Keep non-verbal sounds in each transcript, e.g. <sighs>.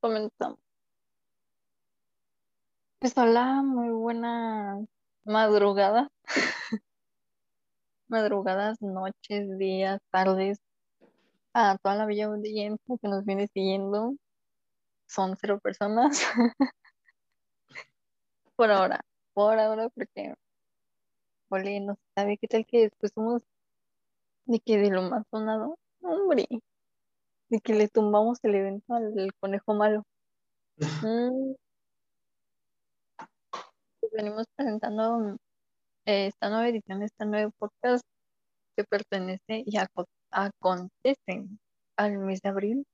Comenzamos. Pues hola, muy buena madrugada. <laughs> Madrugadas, noches, días, tardes. A toda la bella audiencia que nos viene siguiendo. Son cero personas. <laughs> Por ahora. Por ahora, porque. Ole, no sabe qué tal que después somos de que de lo más sonado. Hombre. De que le tumbamos el evento al conejo malo. Mm, pues venimos presentando eh, esta nueva edición, este nuevo podcast que pertenece y aco- acontece al mes de abril.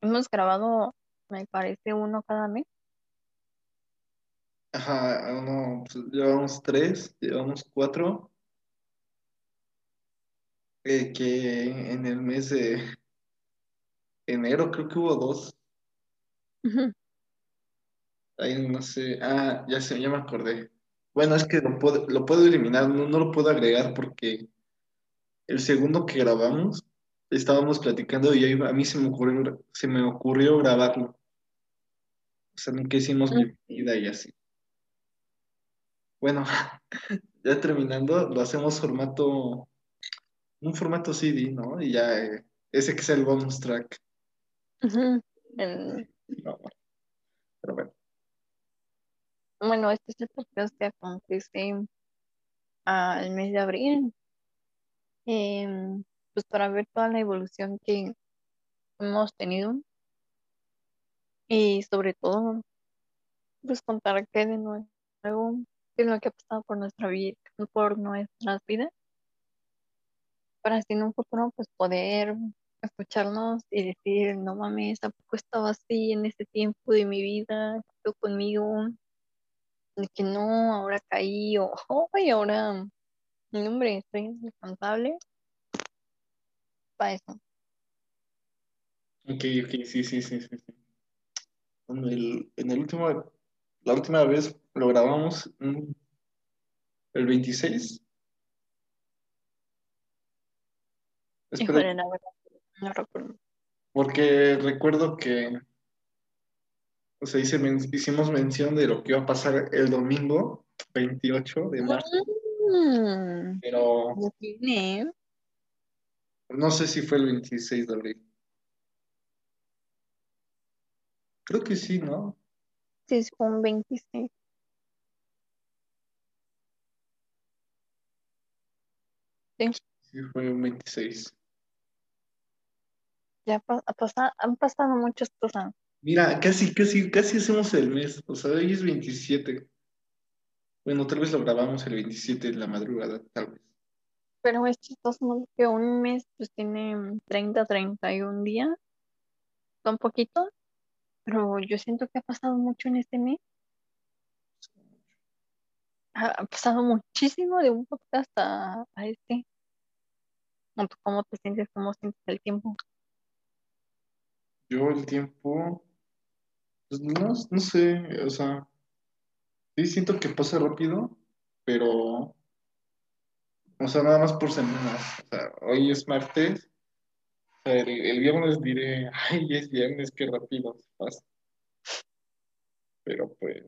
Hemos grabado, me parece, uno cada mes. Ajá, uno, pues, llevamos tres, llevamos cuatro. Eh, que en el mes de enero creo que hubo dos. Ahí no sé. Ah, ya sé, ya me acordé. Bueno, es que lo puedo, lo puedo eliminar, no, no lo puedo agregar porque el segundo que grabamos estábamos platicando y ahí a mí se me ocurrió, se me ocurrió grabarlo. O sea, que hicimos Mm. bienvenida y así. Bueno, <laughs> ya terminando, lo hacemos formato, un formato CD, ¿no? Y ya, eh, ese que es el bonus track. El- No, pero bueno. bueno, este es el podcast que acontece al mes de abril. Em, pues para ver toda la evolución que hemos tenido y sobre todo, pues contar qué de nuevo, qué es lo que ha pasado por nuestra vida, por nuestras vidas, para así en un futuro pues poder escucharnos y decir, no mames, tampoco estaba así en ese tiempo de mi vida, yo conmigo, de que no, ahora caí, o y ahora, no, hombre, estoy inalcanzable para eso. Ok, ok, sí, sí, sí, sí. sí. En el, en el último, la última vez lo grabamos mm, el 26. Espera, Híjole, no recuerdo. porque recuerdo que, o sea, hice men- hicimos mención de lo que iba a pasar el domingo 28 de marzo, Mm, pero no sé si fue el 26 de abril. Creo que sí, ¿no? Sí, es un 26. Sí, Sí, fue un 26. ya pa- ha pasa- han pasado muchas cosas. Mira, casi, casi, casi hacemos el mes. O sea, hoy es 27. Bueno, tal vez lo grabamos el 27 de la madrugada, tal vez. Pero es chistoso que un mes pues tiene 30, 31 días. Son poquitos, pero yo siento que ha pasado mucho en este mes. Ha, ha pasado muchísimo de un podcast a, a este. ¿Cómo cómo te sientes? ¿Cómo sientes el tiempo? Yo el tiempo, pues no, no sé, o sea, sí siento que pasa rápido, pero, o sea, nada más por semanas. O sea, hoy es martes, o sea, el, el viernes diré, ay, es viernes, qué rápido se pasa. Pero pues,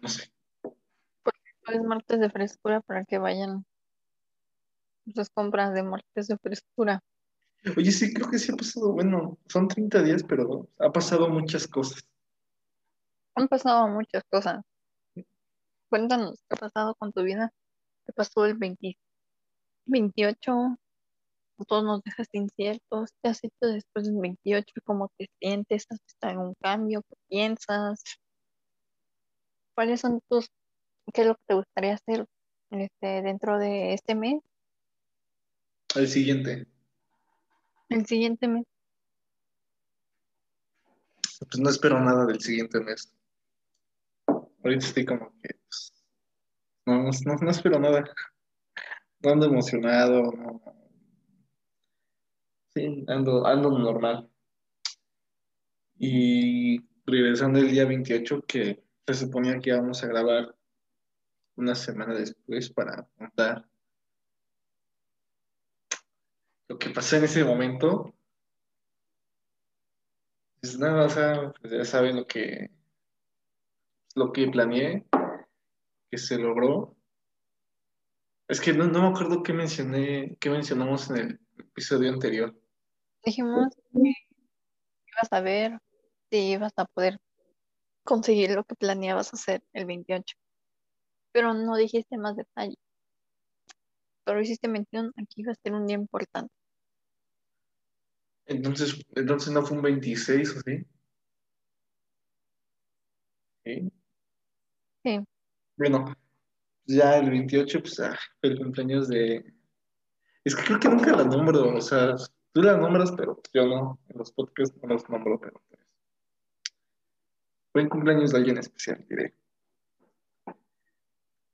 no sé. Hoy es martes de frescura para que vayan sus compras de martes de frescura. Oye, sí, creo que sí ha pasado, bueno, son 30 días, pero ha pasado muchas cosas. Han pasado muchas cosas. Cuéntanos qué ha pasado con tu vida. ¿Qué pasó el 20 28? Todos nos dejas inciertos. ¿Qué has hecho después del 28? ¿Cómo te sientes? ¿Has visto algún cambio? ¿Qué piensas? ¿Cuáles son tus, qué es lo que te gustaría hacer este, dentro de este mes? El siguiente, El siguiente mes. pues no espero nada del siguiente mes. Ahorita estoy como que, pues, no, no, no espero nada. No ando emocionado, no. Sí, ando, ando normal. Y regresando el día 28, que se suponía que íbamos a grabar una semana después para contar lo que pasó en ese momento, Pues nada, o sea, pues ya saben lo que, lo que planeé, que se logró. Es que no, no me acuerdo qué mencioné, qué mencionamos en el episodio anterior. Dijimos que ibas a ver si ibas a poder conseguir lo que planeabas hacer el 28, pero no dijiste más detalles. Solo hiciste mención aquí iba a ser un día importante. Entonces, entonces no fue un 26, ¿o sí? Sí. Sí, Bueno, ya el 28, pues ah, fue el cumpleaños de... Es que creo que nunca la nombro, o sea, tú la nombras, pero yo no, en los podcasts no los nombro, pero pues, fue el cumpleaños de alguien especial, diré.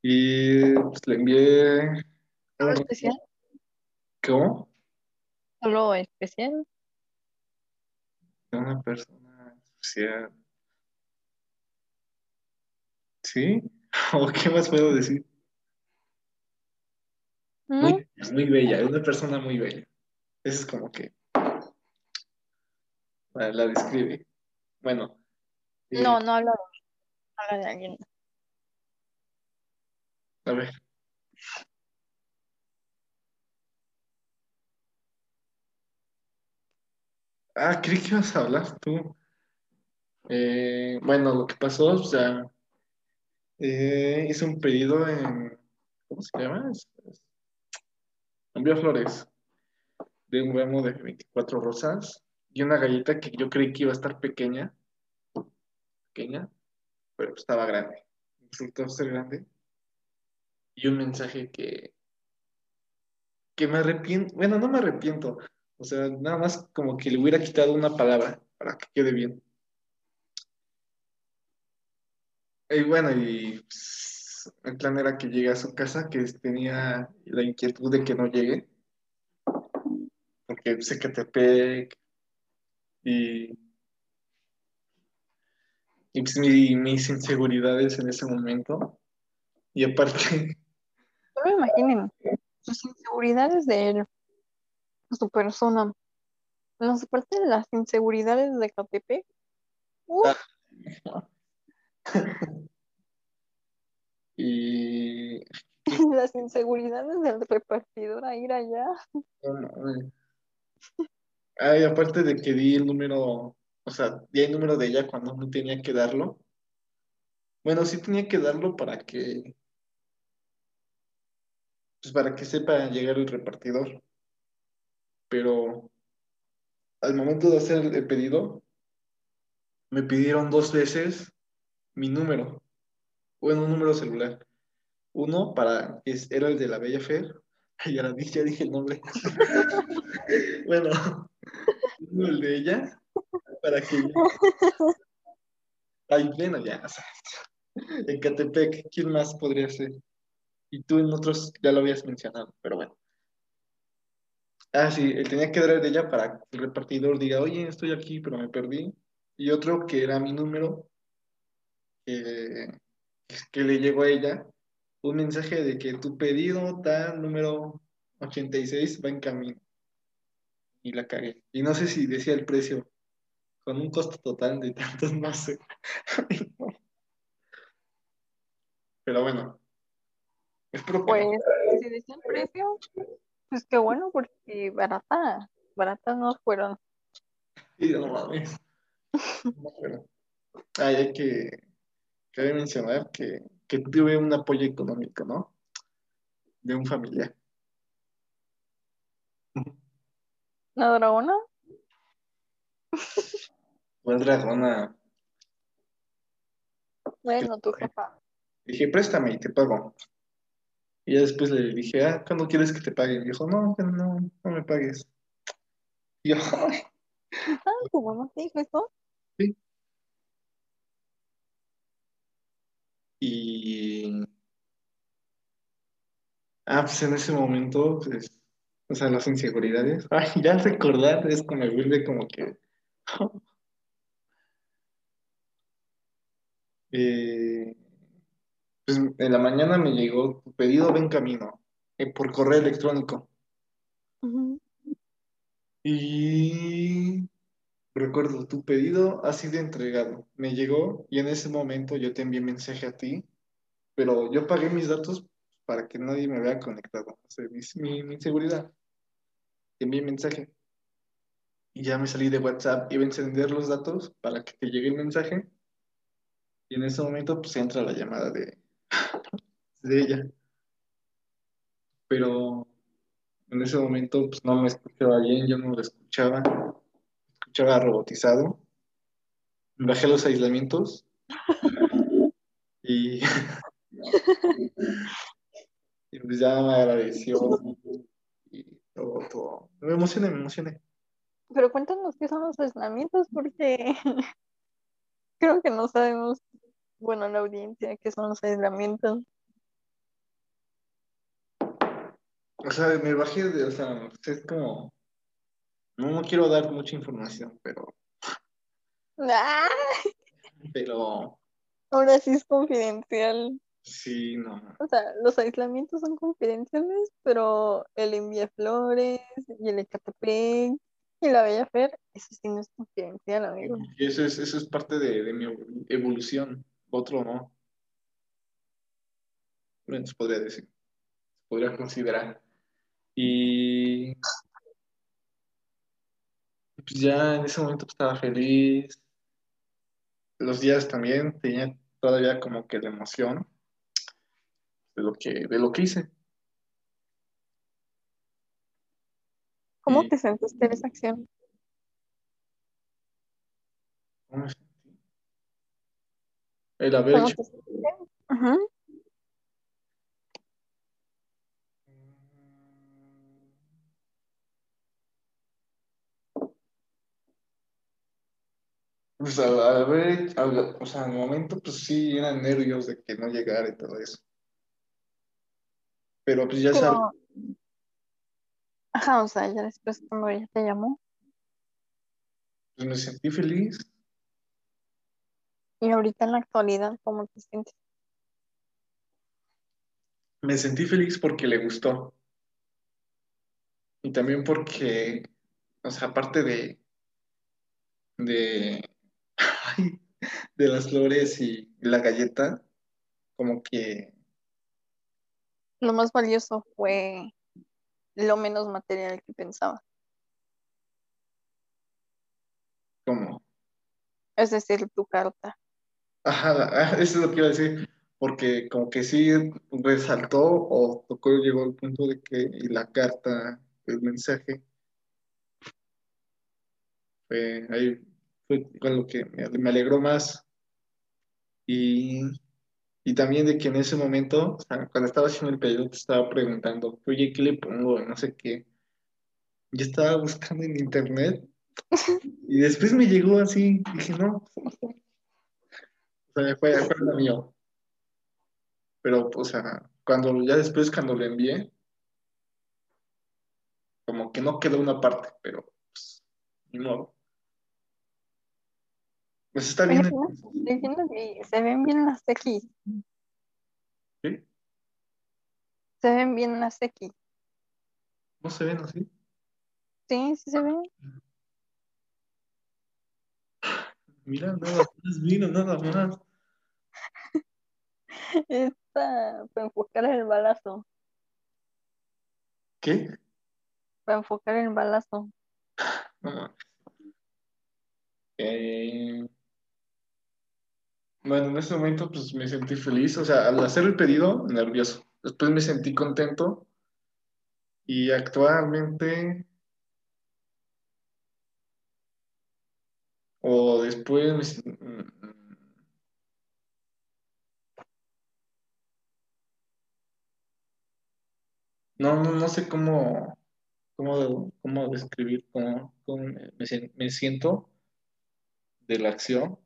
Y pues le envié... solo un- especial, ¿Cómo? solo especial. Una persona especial. ¿Sí? <laughs> ¿O qué más puedo decir? ¿Mm? Muy, muy bella, una persona muy bella. Eso es como que la, describe. Bueno. eh, No, no habla habla de alguien. A ver. Ah, creí que ibas a hablar tú. Eh, bueno, lo que pasó, o sea, eh, hice un pedido en, ¿cómo se llama? Envió flores de un ramo de 24 rosas y una galleta que yo creí que iba a estar pequeña, pequeña, pero estaba grande. Resultó ser grande. Y un mensaje que, que me arrepiento, bueno, no me arrepiento, o sea, nada más como que le hubiera quitado una palabra para que quede bien. Y bueno, y pues, el plan era que llegue a su casa, que tenía la inquietud de que no llegue, porque pues, Ecatepec y, y pues, mi- mis inseguridades en ese momento. Y aparte, Solo imaginen sus inseguridades de él, su persona. Nos aparte de las inseguridades de Catepec. uf, y <laughs> las inseguridades del repartidor a ir allá. Ay, aparte de que di el número, o sea, di el número de ella cuando no tenía que darlo. Bueno, sí tenía que darlo para que, pues para que sepa llegar el repartidor. Pero al momento de hacer el pedido, me pidieron dos veces mi número, bueno, un número celular. Uno para, es- era el de la Bella Fer, <laughs> la dije, ya dije el nombre. <laughs> Bueno, uno el de ella, para que <laughs> Ay, bueno, ya, o sea, en Catepec, ¿quién más podría ser? Y tú en otros ya lo habías mencionado, pero bueno. Ah, sí, él tenía que dar de ella para que el repartidor diga, oye, estoy aquí, pero me perdí. Y otro que era mi número, que, que le llegó a ella, un mensaje de que tu pedido tal número 86 va en camino. Y la cagué. Y no sé si decía el precio, con un costo total de tantos, no. <laughs> Pero bueno, no. Pues, si decía el precio, pues qué bueno, porque barata, baratas no fueron. Sí, no mames. No, Ay, hay que, cabe mencionar que, que tuve un apoyo económico, ¿no? De un familiar. ¿La dragona? Fue dragona. Bueno, tu jefa. Dije, préstame y te pago. Y ya después le dije, ah, ¿cuándo quieres que te pague? Y dijo, no, no, no me pagues. Y yo, <laughs> "Ay". Tu mamá te dijo eso. y... Ah, pues en ese momento, pues, o sea, las inseguridades. <laughs> Ay, ya recordar es como me vuelve como que... <laughs> Eh, pues en la mañana me llegó tu pedido va en camino eh, por correo electrónico Ujú. y recuerdo, tu pedido ha sido entregado. Me llegó y en ese momento yo te envié mensaje a ti, pero yo pagué mis datos para que nadie me vea conectado. O sea, mi, mi, mi seguridad. Te envié mensaje. Y ya me salí de WhatsApp, iba a encender los datos para que te llegue el mensaje. Y en ese momento pues entra la llamada de, de ella. Pero en ese momento pues no me escuchaba bien, yo no lo escuchaba. Escuchaba robotizado. Bajé los aislamientos. Y, <laughs> y pues ya me agradeció. Y todo, todo. Me emocioné, me emocioné. Pero cuéntanos qué son los aislamientos, porque <laughs> creo que no sabemos, bueno, la audiencia, qué son los aislamientos. O sea, me bajé de, o sea, es como, no, no quiero dar mucha información, pero, ¡Ah! pero, Ahora sí es confidencial. sí, no. O sea, los aislamientos son confidenciales, pero el envía flores y el Ecatepec y la Bella Fer, eso sí no es confidencial, amigo. Y eso es, eso es parte de, de mi evolución, otro no. Bueno, se podría decir, se podría considerar. Y pues ya en ese momento pues, estaba feliz. Los días también tenía todavía como que la emoción de lo que, de lo que hice. ¿Cómo Y- te sentiste en esa acción? ¿Cómo? El haber ¿Cómo hecho. Pues al, al haber, al- o sea, en el momento, pues sí, eran nervios de que no llegara y todo eso. Pero pues ya sabes, ajá, o sea, ya después cuando ella te llamó pues me sentí feliz. Y ahorita en la actualidad, ¿cómo te sientes? Me sentí feliz porque le gustó. Y también porque, o sea, aparte de, de, <laughs> de las flores y la galleta, como que, Lo más valioso fue lo menos material que pensaba. como, Es decir, tu carta. Ajá, ah, eso es lo que iba a decir, porque como que sí resaltó o tocó, llegó al punto de que y la carta, el mensaje, fue ahí, fue con lo que me, me alegró más. Y, y también de que en ese momento, o sea, cuando estaba haciendo el pedido, te estaba preguntando, oye, ¿qué le pongo? No sé qué. Yo estaba buscando en internet <laughs> y después me llegó así, dije, no, sea, fue, fue lo mío. Pero, o sea, cuando ya después, cuando lo envié, como que no quedó una parte, pero, pues, ni modo. Pues está bien. se ven bien las X. ¿Sí? Se ven bien las X. ¿No se ven así? Sí, sí se ven. Mira, nada más, mira, nada más. <laughs> Está para enfocar el balazo. ¿Qué? Para enfocar el balazo. <sighs> No. Eh, Bueno, en ese momento pues me sentí feliz, o sea, al hacer el pedido, nervioso. Después me sentí contento y actualmente, o después, me sen- mm, no, no, no sé cómo, cómo, cómo describir cómo, cómo me, me sien- me siento de la acción.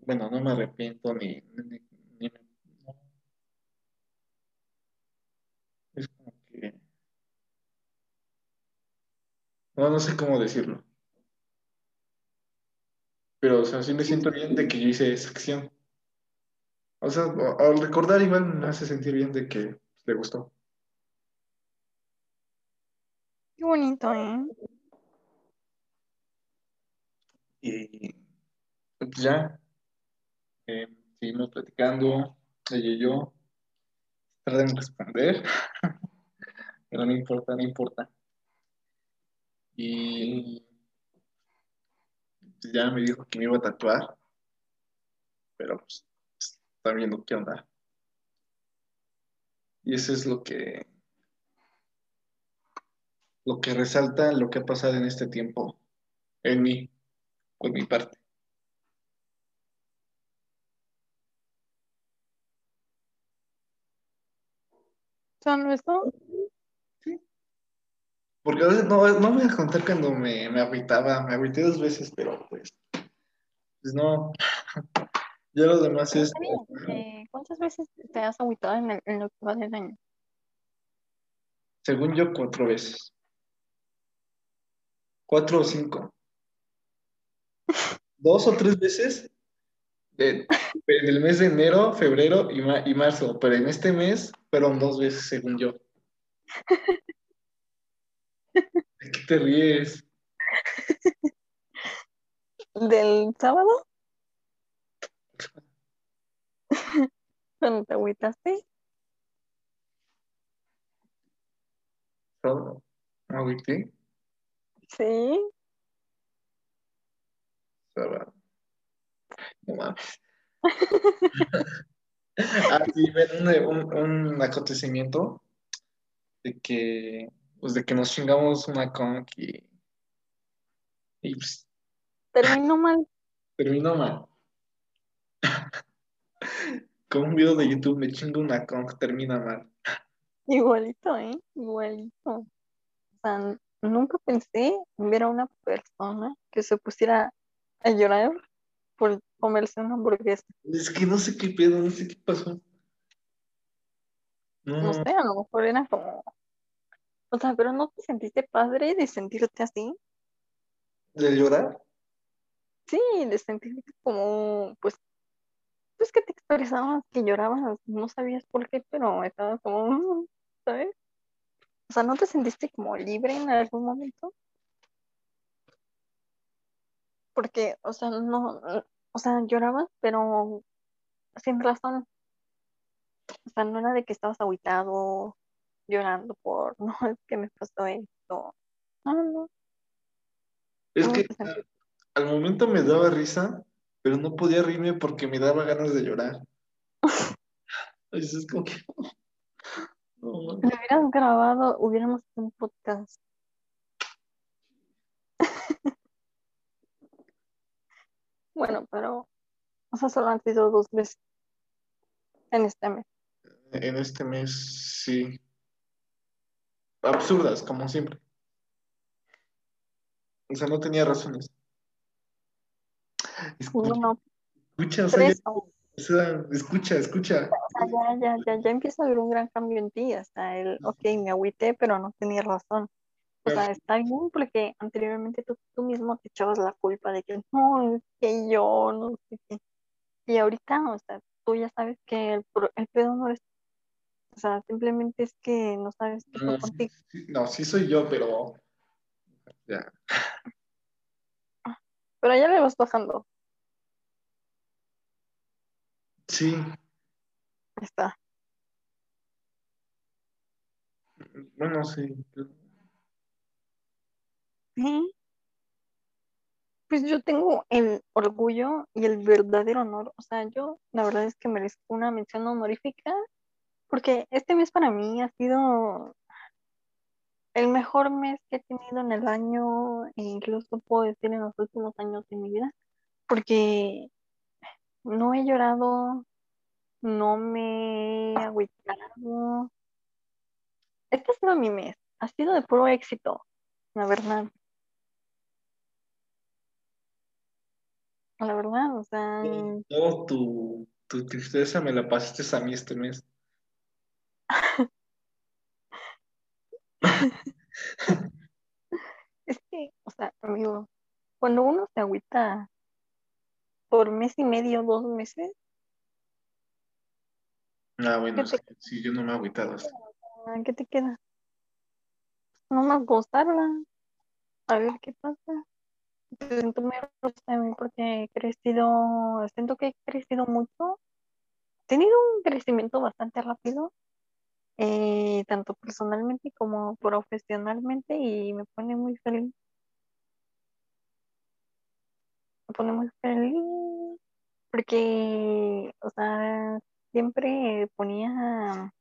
Bueno, no me arrepiento ni. Es como que, no, no sé cómo decirlo. Pero, o sea, sí me siento bien de que yo hice esa acción. O sea, al recordar igual me hace sentir bien de que le gustó. Qué bonito, ¿eh? Y pues ya, eh, seguimos platicando, ella y yo. Tardé en responder, <laughs> pero no importa, no importa. Y pues ya me dijo que me iba a tatuar, pero pues está viendo qué onda. Y eso es lo que lo que resalta lo que ha pasado en este tiempo en mí, por mi parte. ¿Solo eso? Porque a veces no, no me voy a contar cuando me, me agüitaba, me agüité dos veces, pero pues, pues no. <laughs> ya lo demás es. Eh, ¿Cuántas veces te has agüitado en, el- en lo que va del año? Según yo, cuatro veces. Cuatro o cinco. Dos o tres veces de- en el mes de enero, febrero y, ma- y marzo, pero en este mes fueron dos veces, según yo. ¿De qué te ríes? ¿Del sábado? <laughs> ¿Cuando te agüitaste? ¿Sábado? ¿Me agüité? Sí. No mames. <laughs> Ah, sí, ven un, un, un acontecimiento de que, pues de que nos chingamos una conch y, y pues, Terminó mal. terminó mal. Con un video de YouTube me chingo una conch, termina mal. Igualito, ¿eh? Igualito. O sea, nunca pensé en ver a una persona que se pusiera a llorar por comerse una hamburguesa. Es que no sé qué pedo, no sé qué pasó. No No, sé, a lo mejor era como... O sea, pero ¿no te sentiste padre de sentirte así? de llorar. Sí, de sentirte como, pues, pues que te expresabas, que llorabas, no sabías por qué, pero estabas como, "Mm", ¿sabes? O sea, ¿no te sentiste como libre en algún momento? Porque, o sea, no, o sea, llorabas, pero sin razón. O sea, no era de que estabas agüitado, llorando por, <laughs> no, es que me pasó esto. No, no. Es no que al momento me daba risa, pero no podía reírme porque me daba ganas de llorar. <laughs> Es como que. No, no. Lo hubieras grabado, hubiéramos hecho un podcast. <laughs> Bueno, pero, o sea, solo han sido dos veces en este mes. En este mes, sí. Absurdas, como siempre. O sea, no tenía razones. Escucha, Uno, escucha, o sea, tres, ya- o o sea, escucha, escucha. Sea, ya, ya, ya, ya empieza a haber un gran cambio en ti. Hasta el, ok, me agüité, pero no tenía razón. O sea, está bien porque anteriormente tú, tú mismo te echabas la culpa de que no, es que yo, no sé qué. Y ahorita, o sea, tú ya sabes que el, el pedo no es, o sea, simplemente es que no sabes qué No, contigo. sí, no, sí soy yo, pero ya. Pero ya le vas bajando. Sí, Está. bueno, sí. Sí. Pues yo tengo el orgullo y el verdadero honor. O sea, yo la verdad es que merezco una mención honorífica porque este mes para mí ha sido el mejor mes que he tenido en el año e incluso puedo decir en los últimos años de mi vida porque no he llorado, no me he agüitado. Este ha sido mi mes. Ha sido de puro éxito, la verdad. La verdad, o sea, Todo tu, tu tristeza me la pasaste a mí este mes. <laughs> es que, o sea, amigo, cuando uno se agüita por mes y medio, dos meses, Ah, bueno, ¿qué es te, que sí, yo no me he agüitado. hasta- ¿qué te queda? No más gozarla, a ver qué pasa. Siento muy porque he crecido, siento que he crecido mucho, he tenido un crecimiento bastante rápido, eh, tanto personalmente como profesionalmente y me pone muy feliz. Me pone muy feliz porque, o sea, siempre ponía,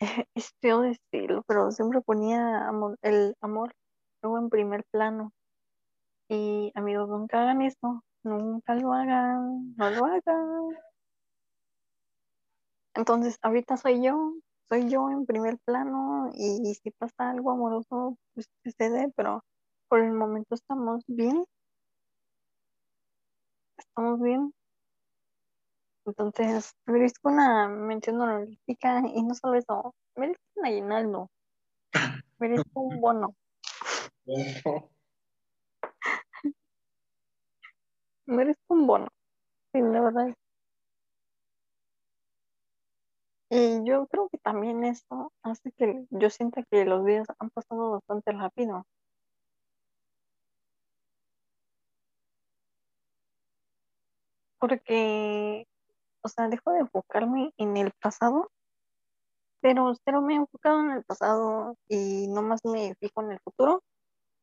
<laughs> es feo decirlo, pero siempre ponía amor- el amor luego en primer plano. Y amigos, nunca hagan eso, nunca lo hagan, no lo hagan. Entonces, ahorita soy yo, soy yo en primer plano y si pasa algo amoroso, pues sucede, pero por el momento estamos bien, estamos bien. Entonces, merezco una mención honorífica y no solo eso, merezco un aguinaldo, merezco un bono, <laughs> merezco un bono, sí, la verdad. Y yo creo que también eso hace que yo sienta que los días han pasado bastante rápido. Porque, o sea, dejo de enfocarme en el pasado, pero cero me he enfocado en el pasado y nomás me fijo en el futuro,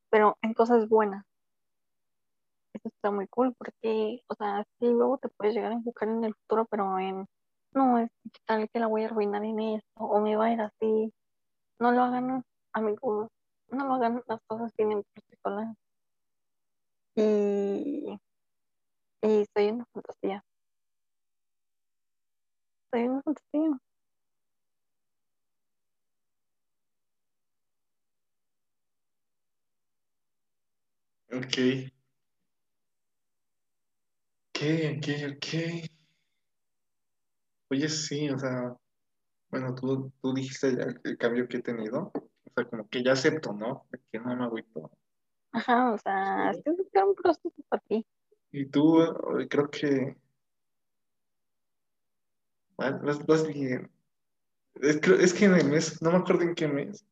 pero en cosas buenas. Eso está muy cool porque, o sea, sí, luego te puedes llegar a enfocar en el futuro, pero en, no, es tal que la voy a arruinar en esto, o me va a ir así. No lo hagan, amigos, no lo hagan, las cosas tienen por. Y, y soy una fantasía, Ok. ¿Qué? ¿Qué? ¿Qué? Oye, sí, o sea, bueno, tú, tú dijiste ya el cambio que he tenido. O sea, como que ya acepto, ¿no? Que no me agüito. Ajá, o sea, Sí. siento que era un proceso para ti. Y tú, eh, creo que vas- vas bien. Es, es que en el mes, no me acuerdo en qué mes.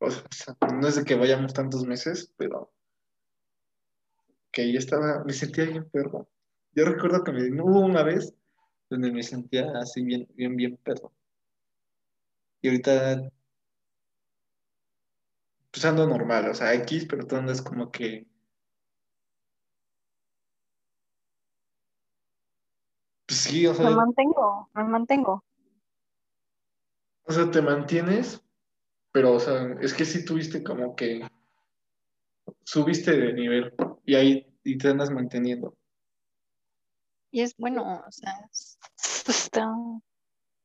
O sea, no es de que vayamos tantos meses, pero que ya estaba, me sentía bien perro. Yo recuerdo que me, hubo una vez donde me sentía así bien, bien, bien perro. Y ahorita, pues ando normal, o sea, X, pero tú andas como que, sí, o Me sea, mantengo, me mantengo. o sea, te mantienes, pero, o sea, es que sí tuviste como que subiste de nivel y ahí y te andas manteniendo. Y es bueno, o sea, es- está...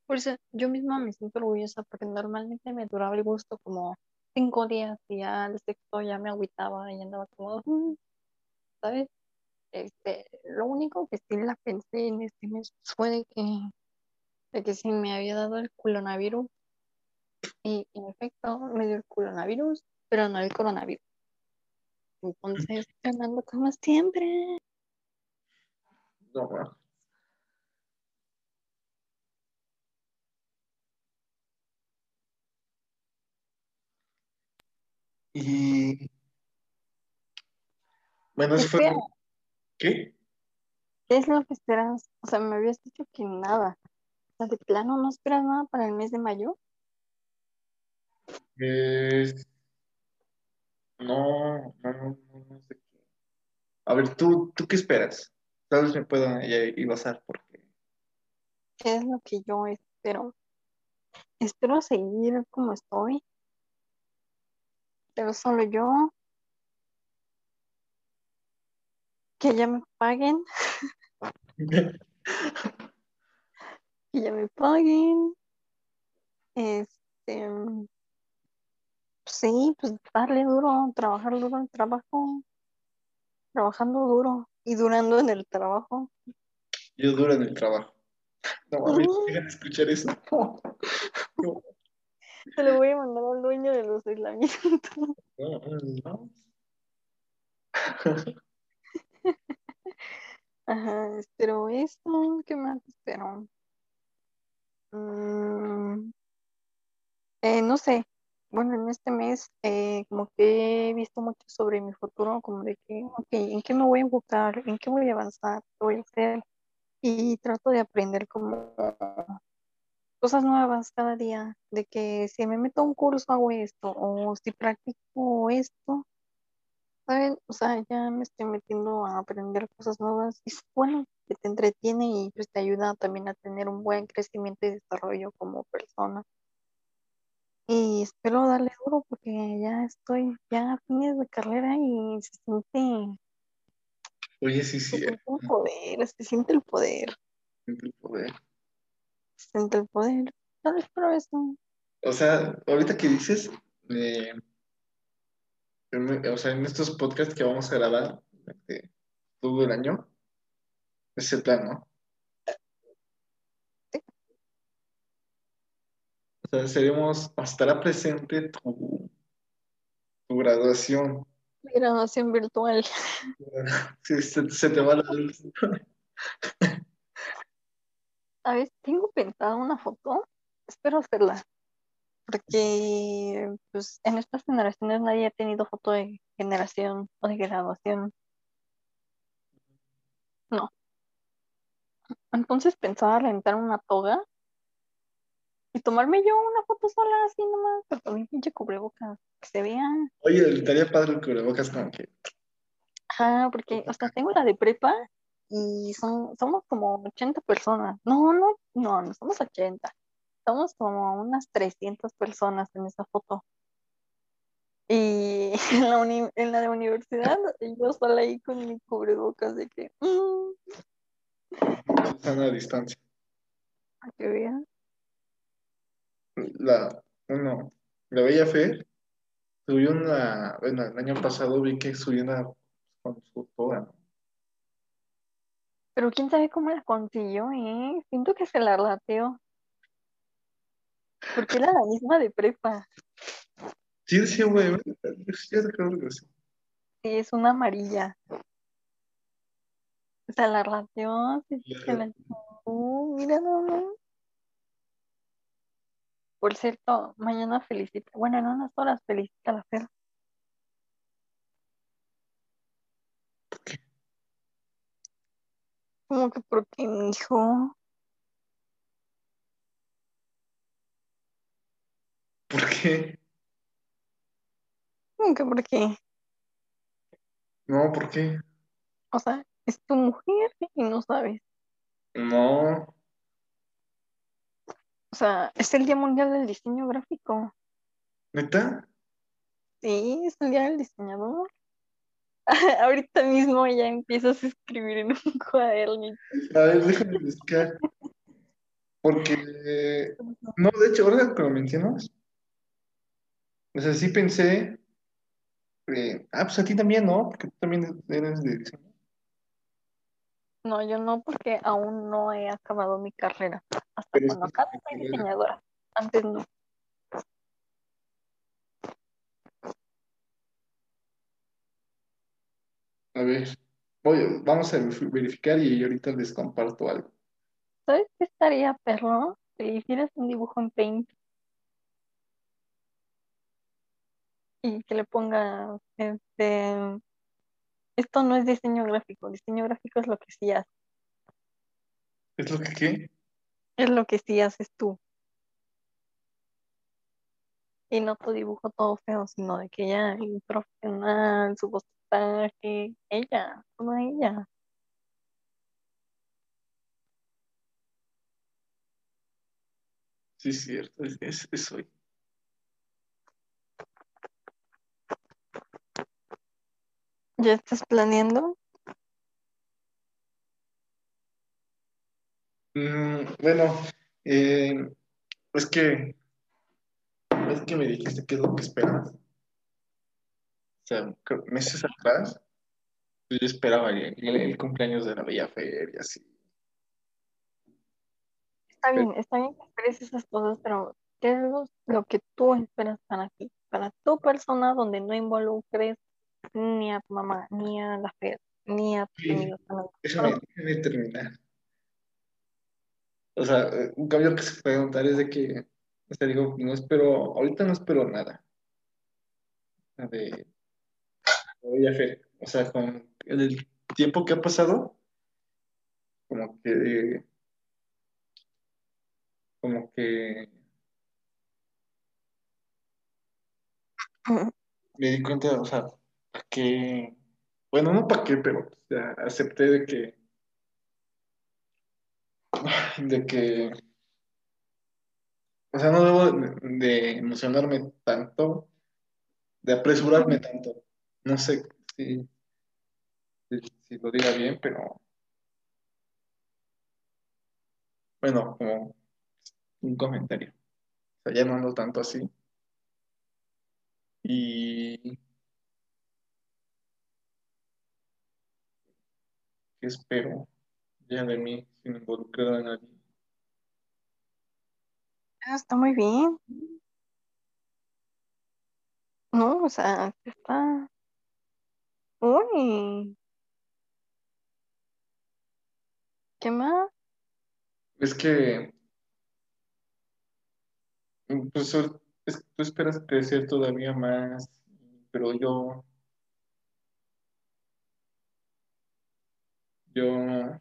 Por eso yo misma me siento orgullosa porque normalmente me duraba el gusto como cinco días y ya al sexto ya me agüitaba y andaba como, ¿sabes? Este, lo único que sí la pensé en este mes fue de que, de que sí me había dado el coronavirus y en efecto me dio el coronavirus, pero no el coronavirus. Entonces, <laughs> ganando como siempre. No. Y bueno, eso fue, ¿qué? ¿qué es lo que esperas? O sea, me habías dicho que nada. O sea, de plano no esperas nada para el mes de mayo. Eh, no, no, no, no, no sé qué. A ver, ¿tú, tú qué esperas? Tal vez me pueda ir basar porque ¿Qué es lo que yo espero? Espero seguir como estoy, pero solo yo, que ya me paguen, <laughs> que ya me paguen. Este, sí, pues darle duro, trabajar duro en el trabajo, trabajando duro y durando en el trabajo. yo duro en el trabajo. No mames, dejan de escuchar eso. <laughs> No, Se lo voy a mandar al dueño de los aislamientos. no, no. <laughs> <laughs> Ajá, espero esto, ¿qué más espero? Mm, eh, no sé, bueno, en este mes eh, como que he visto mucho sobre mi futuro, como de que, ok, ¿en qué me voy a enfocar? ¿En qué voy a avanzar? ¿Qué voy a hacer? Y trato de aprender como cosas nuevas cada día, de que si me meto a un curso hago esto, o si practico esto, ¿saben? O sea, ya me estoy metiendo a aprender cosas nuevas y es bueno que te entretiene y pues te ayuda también a tener un buen crecimiento y desarrollo como persona. Y espero darle duro porque ya estoy ya a fines de carrera y se siente, Oye, sí, se sí, siente el poder, se siente el poder, el poder. se siente el poder. Solo espero eso. O sea, ahorita que dices, eh, o sea, en estos podcasts que vamos a grabar este, todo el año, es el plan, ¿no? O sea, seremos, estará presente tu, tu graduación. Mi graduación virtual. <laughs> Sí, se, se te va la luz. <laughs> A ver, tengo pensada una foto, espero hacerla, porque pues en estas generaciones nadie ha tenido foto de generación o de graduación. No. Entonces pensaba rentar una toga y tomarme yo una foto sola así nomás, pero con mi pinche cubrebocas, que se vean. Oye, estaría padre el cubrebocas como que. Ajá, porque, o sea, tengo la de prepa y son, somos como 80 personas. No, no, no, no somos 80. Somos como unas 300 personas en esa foto. Y <laughs> en la, uni- en la de universidad, yo sola ahí con mi cubrebocas de que, mm, Están a distancia. para que vean. La, bueno, la Bella Fe subió una, bueno, el año pasado vi que subió una con su toga, ¿no? Pero quién sabe cómo la consiguió, ¿eh? Siento que se la rateó. Porque era la misma de prepa. Sí, decía, güey, güey, ya que sí. Sí, es una amarilla. Se la rateó, sí, sí, se la chingó. Mira, no, no. Por cierto, mañana felicita. Bueno, en unas horas felicita a la Fer. Como que porque mi hijo. ¿Por qué? Como que porque. No, ¿por qué? O sea, es tu mujer y no sabes. No, O sea, es el Día Mundial del Diseño Gráfico. ¿neta? Sí, es el Día del Diseñador. <laughs> Ahorita mismo ya empiezas a escribir en un cuaderno. A ver, déjame buscar. Porque, no, de hecho, ahora que lo mencionas, o sea, sí pensé, eh, ah, pues a ti también, ¿no? Porque tú también eres de diseño. No, yo no, porque aún no he acabado mi carrera. Hasta Pero cuando acabe soy diseñadora. Antes no. A ver, voy, vamos a verif- verificar y ahorita les comparto algo. ¿Sabes qué estaría perro? Si hicieras un dibujo en Paint y que le pongas, este, esto no es diseño gráfico, diseño gráfico es lo que sí haces, ¿Es lo que qué? es lo que sí haces tú. Y no tu dibujo todo feo, sino de que ella, el profesional, su postaje, ella, todo ella. Sí, es cierto, es, es, es hoy. ¿Ya estás planeando? Mm, bueno, eh, es que, es que me dijiste qué es lo que esperas. O sea, meses atrás, yo esperaba el, cumpleaños de la Bella Fer y así. Está bien, está bien que esperes esas cosas, pero ¿qué es lo, lo que tú esperas para ti? Para tu persona donde no involucres ni a tu mamá, ni a la fe, ni a Sí, amigos. déjame, Solo déjame terminar. O sea, un cambio que se puede notar es de que O sea, digo, no espero, ahorita no espero nada. De, de Fe. O sea, con el tiempo que ha pasado, como que, como que <laughs> me di cuenta, o sea, que, bueno, no para qué, pero acepté de que, <sighs> de que, o sea, no debo de, de emocionarme tanto, de apresurarme tanto. No sé si, si, si lo diga bien, pero bueno, como un comentario. O sea, ya no ando tanto así. Y ¿qué espero ya de mí sin involucrar a nadie? Ah, Está muy bien. No, o sea, está. Uy, ¿qué más? Es que, pues, es- tú esperas crecer todavía más, pero yo, yo,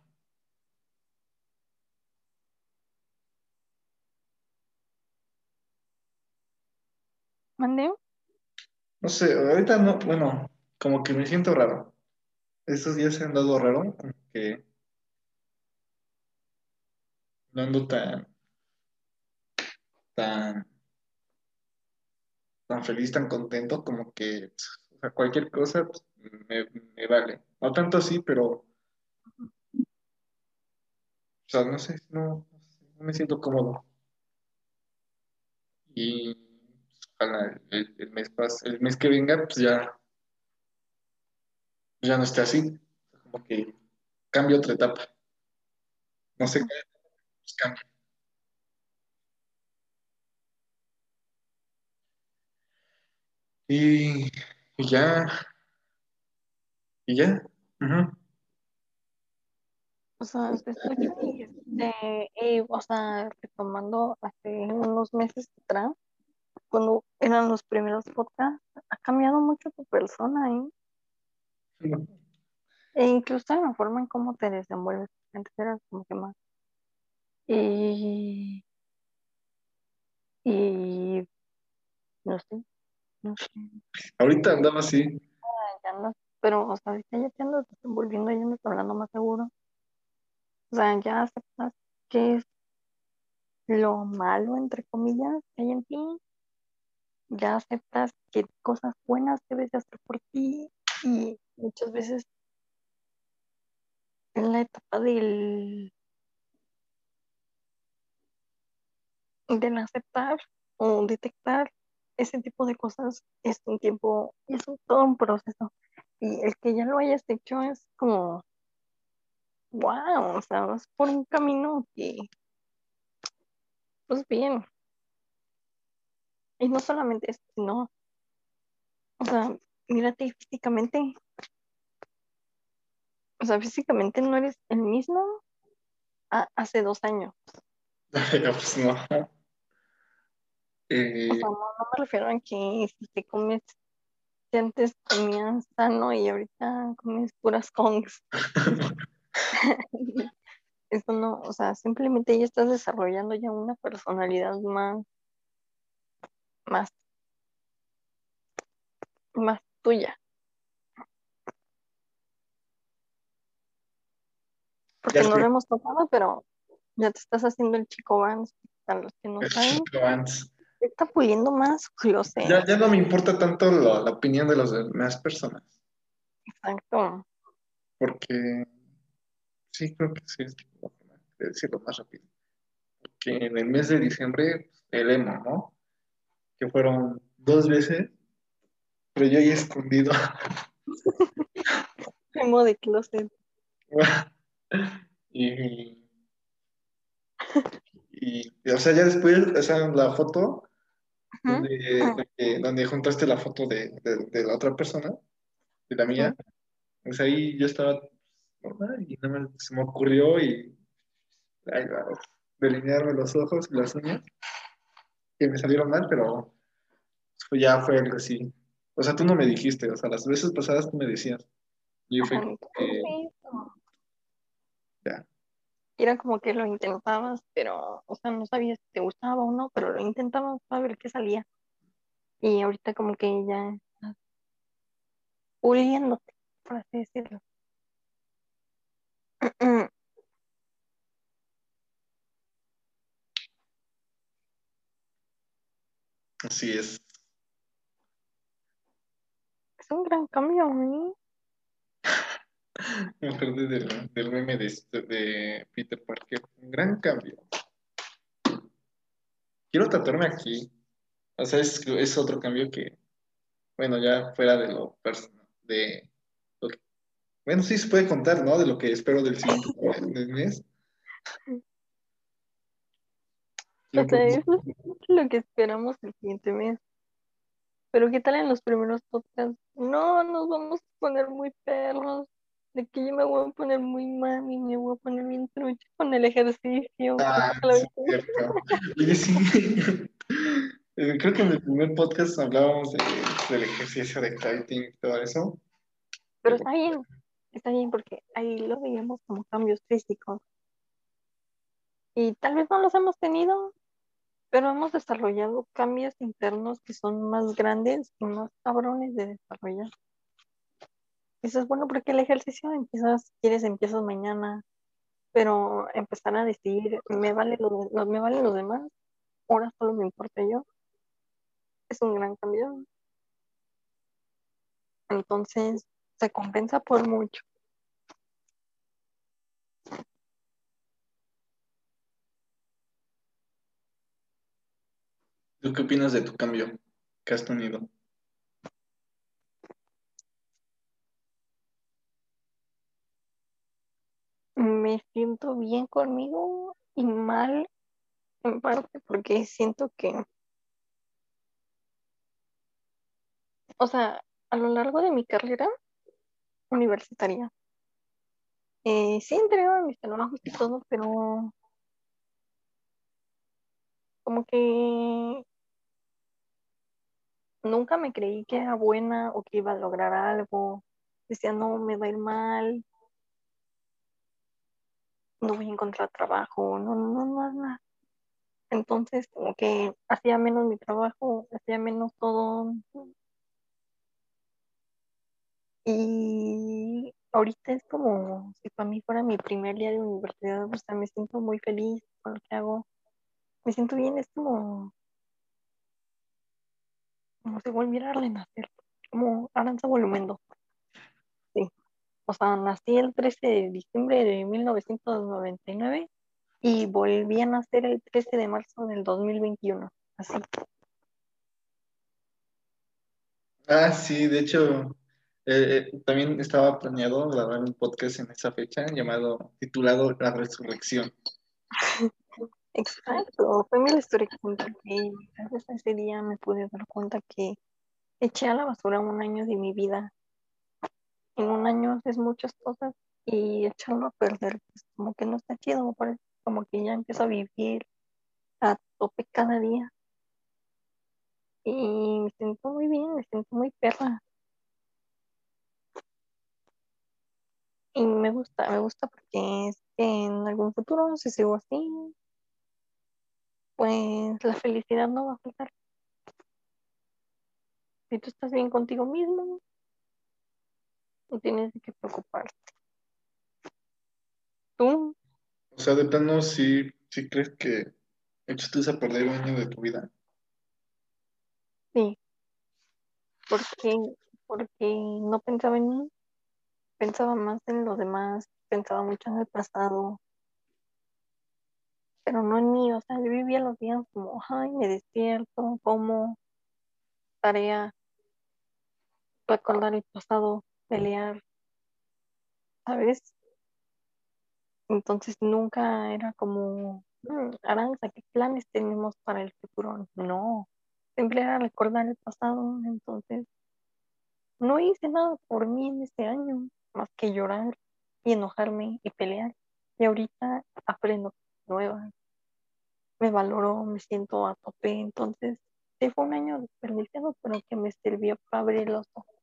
¿Mandé? no sé, ahorita no, bueno, como que me siento raro. Estos días se han dado raro, como que no ando tan, tan, tan feliz, tan contento, como que, o sea, cualquier cosa pues, me, me vale. No tanto así, pero, o sea, no sé, no, no me siento cómodo. Y ojalá el, mes pas- el mes que venga, pues ya, ya no esté así. Como que cambie otra etapa. No sé qué, pues cambie. Y, ya, y ya. Ujú. O sea, escucho y, este, y, o sea, retomando hace unos meses atrás, cuando eran los primeros podcasts, ha cambiado mucho tu persona, ¿eh? E incluso en la forma en cómo te desenvuelves. Antes eras como que más. Y, y no sé, no sé, Ahorita andaba así. ya andas, pero, o sea, ahorita ya te andas desenvolviendo, ya andas hablando más seguro. O sea, ya aceptas qué es lo malo, entre comillas, que hay en ti. Ya aceptas qué cosas buenas debes de hacer por ti. Y muchas veces en la etapa del, del aceptar o detectar ese tipo de cosas es un tiempo, es un- todo un proceso. Y el que ya lo hayas hecho es como, wow, o sea, vas por un camino que, pues bien. Y no solamente eso, sino, o sea, mírate físicamente, o sea, físicamente no eres el mismo a- hace dos años. <laughs> Pues no. Eh, O sea, no, no me refiero a que si te comes, si antes comías sano y ahorita comes puras kongs. <laughs> <laughs> Eso no, o sea, simplemente ya estás desarrollando ya una personalidad más, más, más tuya. ya Porque no lo hemos tocado, pero ya te estás haciendo el chico Vans. Para los que no el saben, chico te está puliendo más, lo sé. Ya, ya no me importa tanto la, la opinión de las demás personas. Exacto. Porque sí, creo que sí es la forma de decirlo más rápido. Que en el mes de diciembre, el emo, ¿no? Que fueron dos veces, pero yo ahí escondido. <laughs> Emo de closet. <laughs> y, y, o sea, ya después, o sea, la foto donde, donde, donde juntaste la foto de, de, de la otra persona, de la mía, pues ahí yo estaba normal y nada más se me ocurrió y ay, va, delinearme los ojos y las uñas. que me salieron mal, pero ya fue algo así. O sea, tú no me dijiste, o sea, las veces pasadas tú me decías. Y fue Ajá, que, no. ya. Era como que lo intentabas, pero, o sea, no sabías si te gustaba o no, pero lo intentabas para ver qué salía. Y ahorita como que ya estás puliéndote, por así decirlo. Así es. Es un gran cambio, ¿eh? <laughs> Me acordé del, del meme de, de Peter Parker. Un gran cambio. Quiero tatuarme aquí. O sea, es, es otro cambio que, bueno, ya fuera de lo personal, de bueno, sí se puede contar, ¿no? De lo que espero del siguiente <laughs> <laughs> del mes. O sea, eso es lo que esperamos el siguiente mes. Pero ¿qué tal en los primeros podcasts? No, nos vamos a poner muy perros. De que yo me voy a poner muy mami, me voy a poner bien trucha con el ejercicio. Ah, sí. Oye, sí. <laughs> Eh, Creo que en el primer podcast hablábamos de- del ejercicio de kiting y todo eso. Pero está bien, está bien porque ahí lo veíamos como cambios físicos. Y tal vez no los hemos tenido, pero hemos desarrollado cambios internos que son más grandes y más cabrones de desarrollar. Eso es bueno porque el ejercicio empiezas, quieres, empiezas mañana, pero empezar a decir, me vale lo, lo- me valen los demás, ahora solo me importa yo, es un gran cambio. Entonces, se compensa por mucho. ¿Tú qué opinas de tu cambio que has tenido? Me siento bien conmigo y mal en parte porque siento que, o sea, a lo largo de mi carrera universitaria, eh, sí entregaba mis trabajos y todo, pero como que nunca me creí que era buena o que iba a lograr algo. Decía, no, me va a ir mal, no voy a encontrar trabajo, no, no, no, no. Entonces, como que hacía menos mi trabajo, hacía menos todo. Y ahorita es como si para mí fuera mi primer día de universidad, o sea, me siento muy feliz con lo que hago. Me siento bien, es como, como si volviera a renacer, como Aranza Volumen 2. Sí. O sea, nací el 13 de diciembre de 1999 y volví a nacer el 13 de marzo del 2021. Así. Ah, sí, de hecho, eh, eh, también estaba planeado grabar un podcast en esa fecha llamado, titulado La Resurrección. <laughs> Exacto, fue mi historia que conté que gracias a ese día me pude dar cuenta que eché a la basura un año de mi vida. En un año haces muchas cosas y echarlo a perder, pues como que no está chido, como que ya empiezo a vivir a tope cada día. Y me siento muy bien, me siento muy perra. Y me gusta, me gusta porque es que en algún futuro, si sigo así, pues la felicidad no va a faltar. Si tú estás bien contigo mismo, no tienes qué preocuparte. Tú, O sea, de plano, sí crees que echaste a perder un año de tu vida. sí, porque, porque no pensaba en mí, pensaba más en los demás, pensaba mucho en el pasado, pero no en mí, o sea, yo vivía los días como, ay, me despierto, como tarea, recordar el pasado, pelear, ¿sabes? Entonces nunca era como, "Mm, Aranza, ¿qué planes tenemos para el futuro? No, siempre era recordar el pasado, entonces no hice nada por mí en este año, más que llorar y enojarme y pelear. Y ahorita aprendo nuevas. me valoro, me siento a tope. Entonces, sí fue un año desperdiciado, pero que me sirvió para abrir los ojos.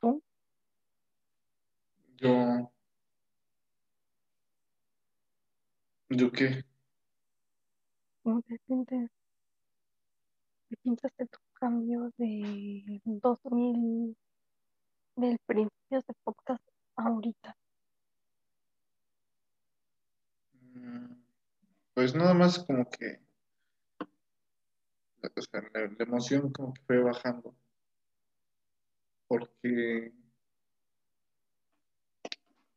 ¿Tú? Yo. ¿Yo qué? ¿Cómo te sientes? ¿Qué piensas de tu cambio de 2000, del principio de podcast ahorita? Mm, Pues nada más como que. La, la emoción como que fue bajando. Porque.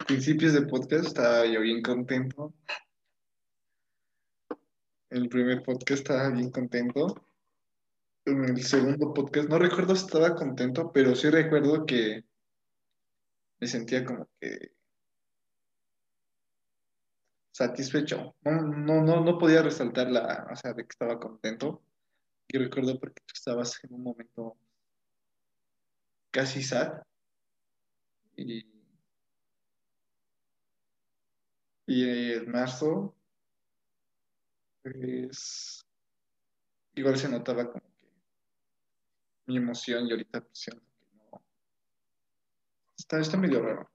Principios de podcast estaba yo bien contento. El primer podcast estaba bien contento. En el segundo podcast, no recuerdo si estaba contento, pero sí recuerdo que me sentía como que satisfecho. No, no, no, no podía resaltar la, o sea, de que estaba contento. Y recuerdo porque tú estabas en un momento casi sad. Y, y en marzo, pues, igual se notaba como mi emoción y ahorita siento que no. Está, está medio raro.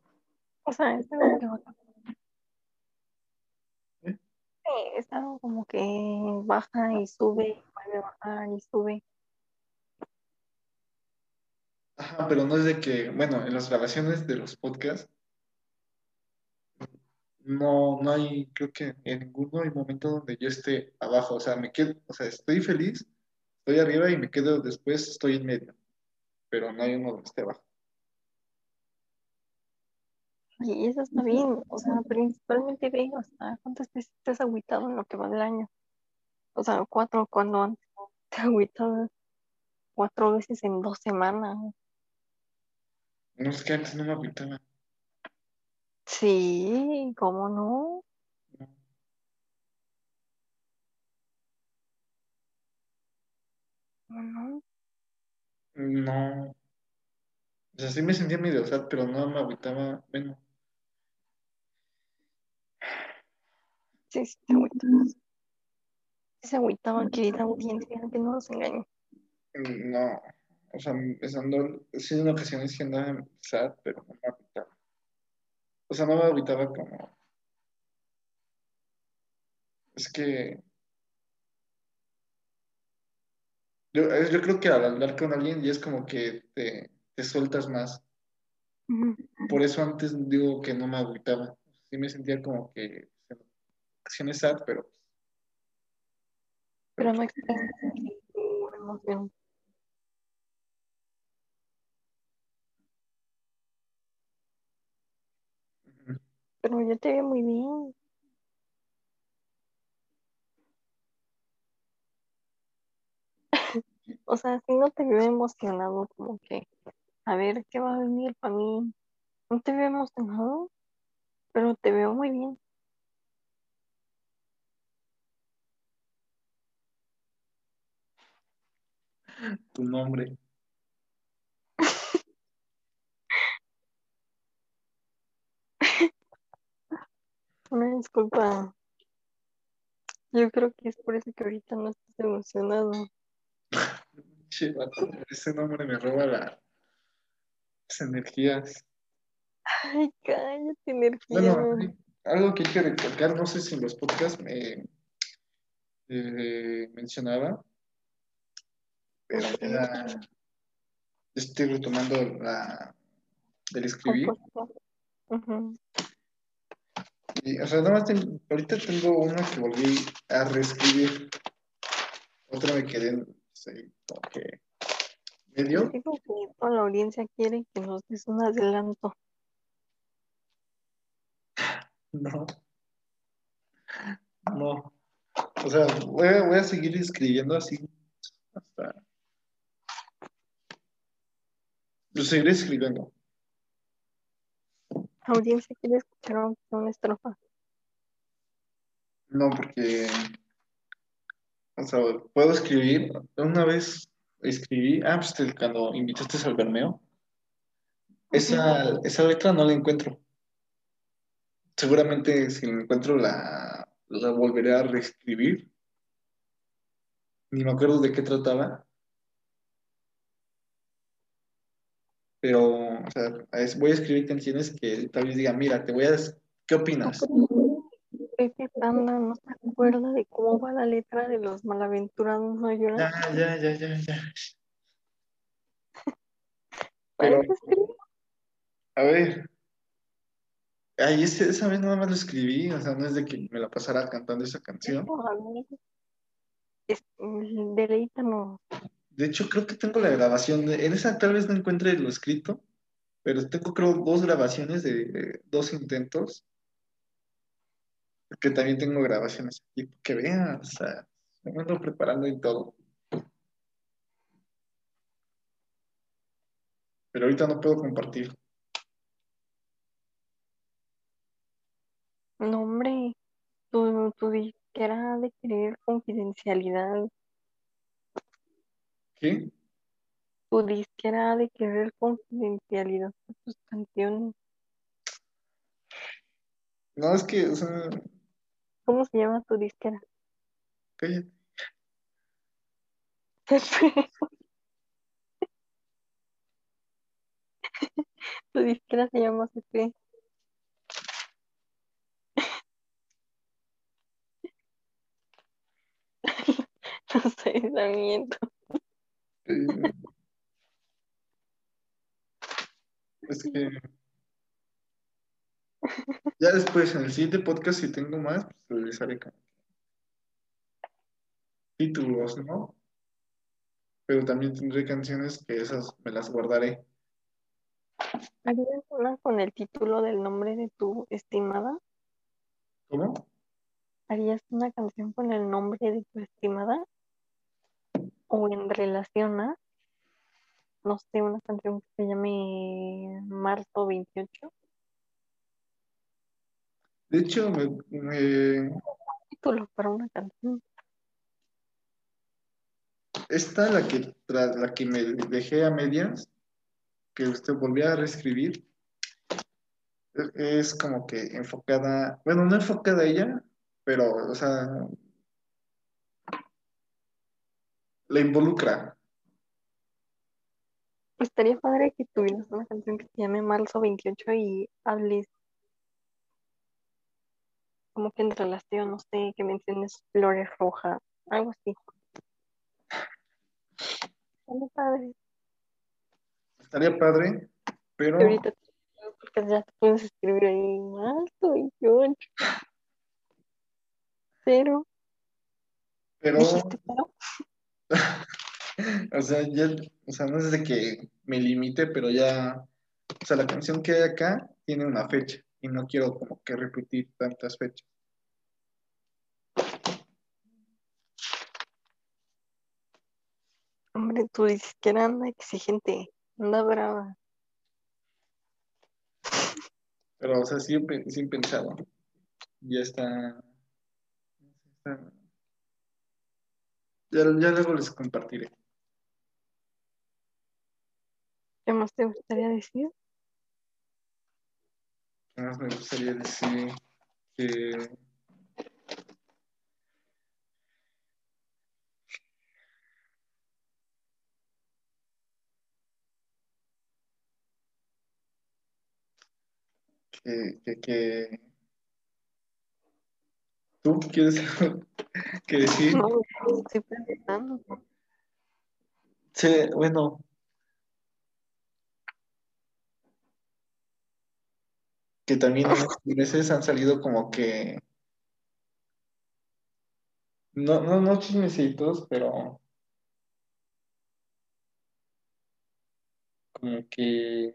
O sea, es algo que baja. ¿Eh? Sí, es algo como que baja y sube, vuelve a bajar y sube. Ajá, pero no es de que, bueno, en las grabaciones de los podcasts, no, no hay, creo que en ninguno hay momento donde yo esté abajo, o sea, me quedo, o sea, estoy feliz, estoy arriba y me quedo después, estoy en medio, pero no hay uno donde esté abajo. Y eso está bien, o sea, principalmente ve, o sea, cuántas veces te has agüitado en lo que va del año. O sea, cuatro cuando antes <laughs> te agüitabas cuatro veces en dos semanas. No es que antes no me agüitaba. Sí, ¿cómo? No. No? No. O sea, sí me sentía medio sad, pero no me agüitaba, bueno, Sí, sí, te agüitabas. Sí se agüitaba, querida audiencia, que no los engañe. no. O sea, empezando, sí en ocasiones sí andaba sad, pero no me agüitaba. O sea, no me agüitaba como... Es que... Yo, creo que al hablar con alguien ya es como que te, te sueltas más. Por eso antes digo que no me agüitaba. Sí me sentía como que en ocasiones sad, pero Pero no expresas emoción. Pero yo te veo muy bien. O sea, si no te veo emocionado, como que, a ver, ¿qué va a venir para mí? No te veo emocionado, pero te veo muy bien. tu nombre. <laughs> Una disculpa. Yo creo que es por eso que ahorita no estás emocionado. Che, vato, ese nombre me roba la- las energías. Ay, cállate, energía. Bueno, algo que hay que recalcar, no sé si en los podcasts me eh, mencionaba, pero era, estoy retomando la del escribir. Y, o sea, nada más ten- ahorita tengo una que volví a reescribir. Otra me quedé pues, Yo medio. digo que toda la audiencia quiere que nos des un adelanto. No. No. O sea, voy a, voy a seguir escribiendo así hasta. Lo seguiré escribiendo. La audiencia quiere escuchar una estrofa. No, porque. O sea, puedo escribir. Una vez escribí. Ah, pues cuando invitaste al Bermeo. esa, esa letra no la encuentro. Seguramente si la encuentro la, la volveré a reescribir. Ni me acuerdo de qué trataba. Pero, o sea, voy a escribir canciones que tal vez digan, mira, te voy a... ¿Qué opinas? Pepe Panda no se acuerda de cómo va la letra de los malaventurados no lloran. Ya, ya, ya, ya, <laughs> ya. ¿Puedes Pero, escribir? a ver. Ay, ese- esa vez nada más lo escribí, o sea, no es de que me la pasara cantando esa canción. Es- Deleítanos. De hecho, creo que tengo la grabación. de- en esa tal vez no encuentre lo escrito, pero tengo creo dos grabaciones de, de dos intentos. Que también tengo grabaciones aquí, que vean, o sea, me ando preparando y todo. Pero ahorita no puedo compartir. No, hombre, tu, tu disquera ha de querer confidencialidad. ¿Qué? Tu disquera de querer confidencialidad de tus canciones. No, es que, o sea, ¿Cómo se llama tu disquera? cállate. <laughs> tu disquera se llama CP. <laughs> No sé, miento. Eh, Es que ya después, en el siguiente podcast, si tengo más, pues les haré títulos, ¿no? Pero también tendré canciones que esas me las guardaré. ¿Harías una con el título del nombre de tu estimada? ¿Cómo? ¿Harías una canción con el nombre de tu estimada? ¿O en relación a, no sé, una canción que se llame Marzo 28? De hecho, me, me- Título para una canción. esta, la que, la que me dejé a medias, que usted volvió a reescribir, es, es como que enfocada, bueno, no enfocada a ella, pero, o sea, la involucra. Estaría padre que tuvieras una canción que se llame Marzo 28 y hables como que en relación, no sé, que menciones flores rojas, algo así. Estaría padre. Estaría padre, pero, Y ahorita porque ya te puedes escribir ahí Marzo 28. Pero, pero, pero, <laughs> o sea, ya, o sea, no es de que me limite, pero ya, o sea, la canción que hay acá tiene una fecha y no quiero como que repetir tantas fechas. hombre, tú dices que era anda exigente, anda brava. Pero, o sea, siempre, sin pensado. Ya está. está- Ya, ya luego les compartiré. ¿Qué más te gustaría decir? ¿Qué más me gustaría decir? Que. Que, que, que- ¿Tú quieres <laughs> que decir? No, estoy pensando. Sí, bueno. Que también estos meses han salido como que. No, no, no chismecitos, pero. Como que.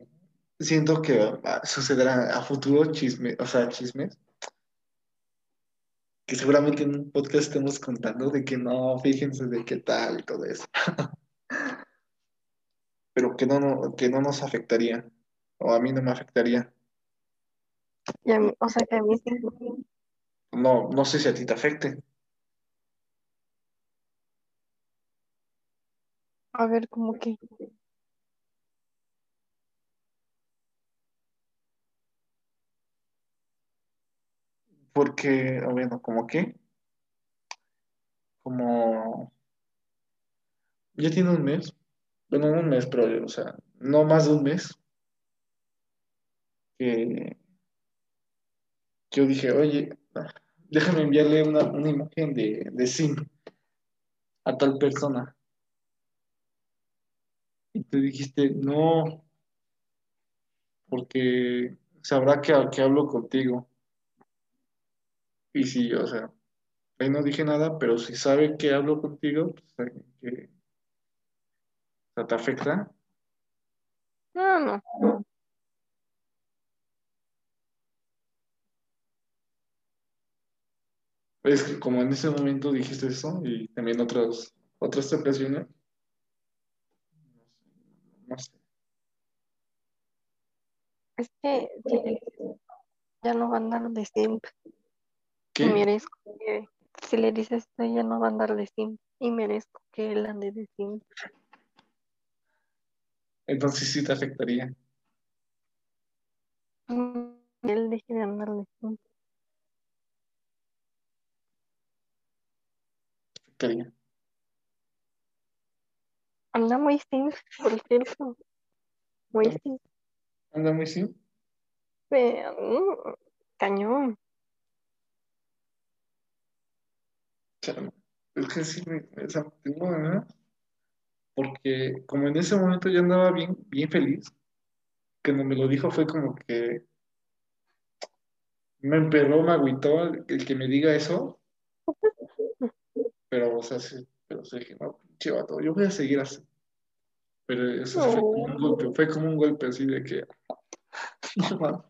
Siento que sucederá a futuro chisme, o sea, chismes. Que seguramente en un podcast estemos contando de que no, fíjense de qué tal y todo eso. <laughs> Pero que no, no- que no nos afectaría. O a mí no me afectaría. O sea, que a mí sí. No, no sé si a ti te afecte. A ver, ¿cómo que? Porque, ah, bueno, ¿cómo que? Como... Ya tiene un mes. Bueno, un mes, pero, o sea, no más de un mes. Que yo dije, oye, déjame enviarle una, una imagen de, de Sim a tal persona. Y tú dijiste, no, porque sabrá que, que hablo contigo. Y sí, o sea, ahí no dije nada, pero si sabe que hablo contigo, pues, sabe que te afecta. No, no. Es que como en ese momento dijiste eso y también otras, otras no sé. Es que ya no va a andar de simp. Y ¿Qué? merezco que, si le dices esto, ya no va a andar de simp. Y merezco que él ande de simp. Entonces sí te afectaría. Y él deje de andar de simp. Anda muy simp, por cierto. Muy. Anda muy sí. Pero, mm, cañón. Es que sí, me- tengo ganas, porque como en ese momento yo andaba bien, bien feliz, que no me lo dijo fue como que me emperró, me agüitó el que me diga eso, pero o sea, sí, pero sí dije, no, pinche vato, yo voy a seguir así. Pero eso fue como un golpe, fue como un golpe así de que, <laughs> no